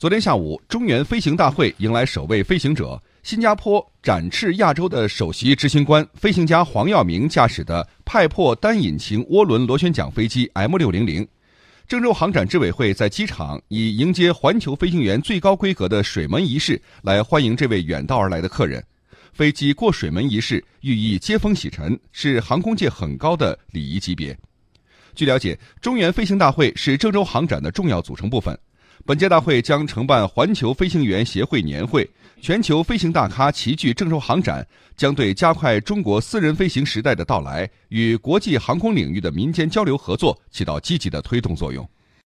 昨天下午，中原飞行大会迎来首位飞行者——新加坡展翅亚洲的首席执行官、飞行家黄耀明驾驶的派珀单引擎涡轮螺旋桨飞机 M 六零零。郑州航展执委会在机场以迎接环球飞行员最高规格的水门仪式来欢迎这位远道而来的客人。飞机过水门仪式寓意接风洗尘，是航空界很高的礼仪级别。据了解，中原飞行大会是郑州航展的重要组成部分。本届大会将承办环球飞行员协会年会，全球飞行大咖齐聚郑州航展，将对加快中国私人飞行时代的到来与国际航空领域的民间交流合作起到积极的推动作用。